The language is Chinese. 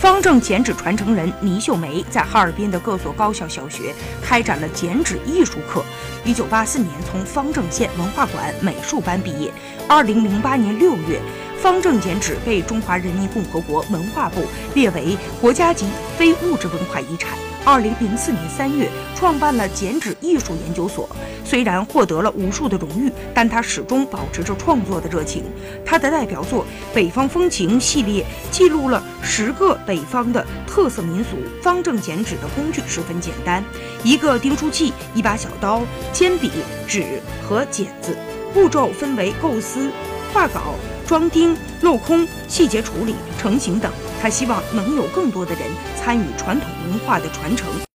方正剪纸传承人倪秀梅在哈尔滨的各所高校小学开展了剪纸艺术课。一九八四年从方正县文化馆美术班毕业。二零零八年六月，方正剪纸被中华人民共和国文化部列为国家级非物质文化遗产。二零零四年三月，创办了剪纸艺术研究所。虽然获得了无数的荣誉，但他始终保持着创作的热情。他的代表作《北方风情》系列记录了十个北方的特色民俗。方正剪纸的工具十分简单：一个钉书器、一把小刀、铅笔、纸和剪子。步骤分为构思、画稿、装钉、镂空、细节处理、成型等。他希望能有更多的人参与传统文化的传承。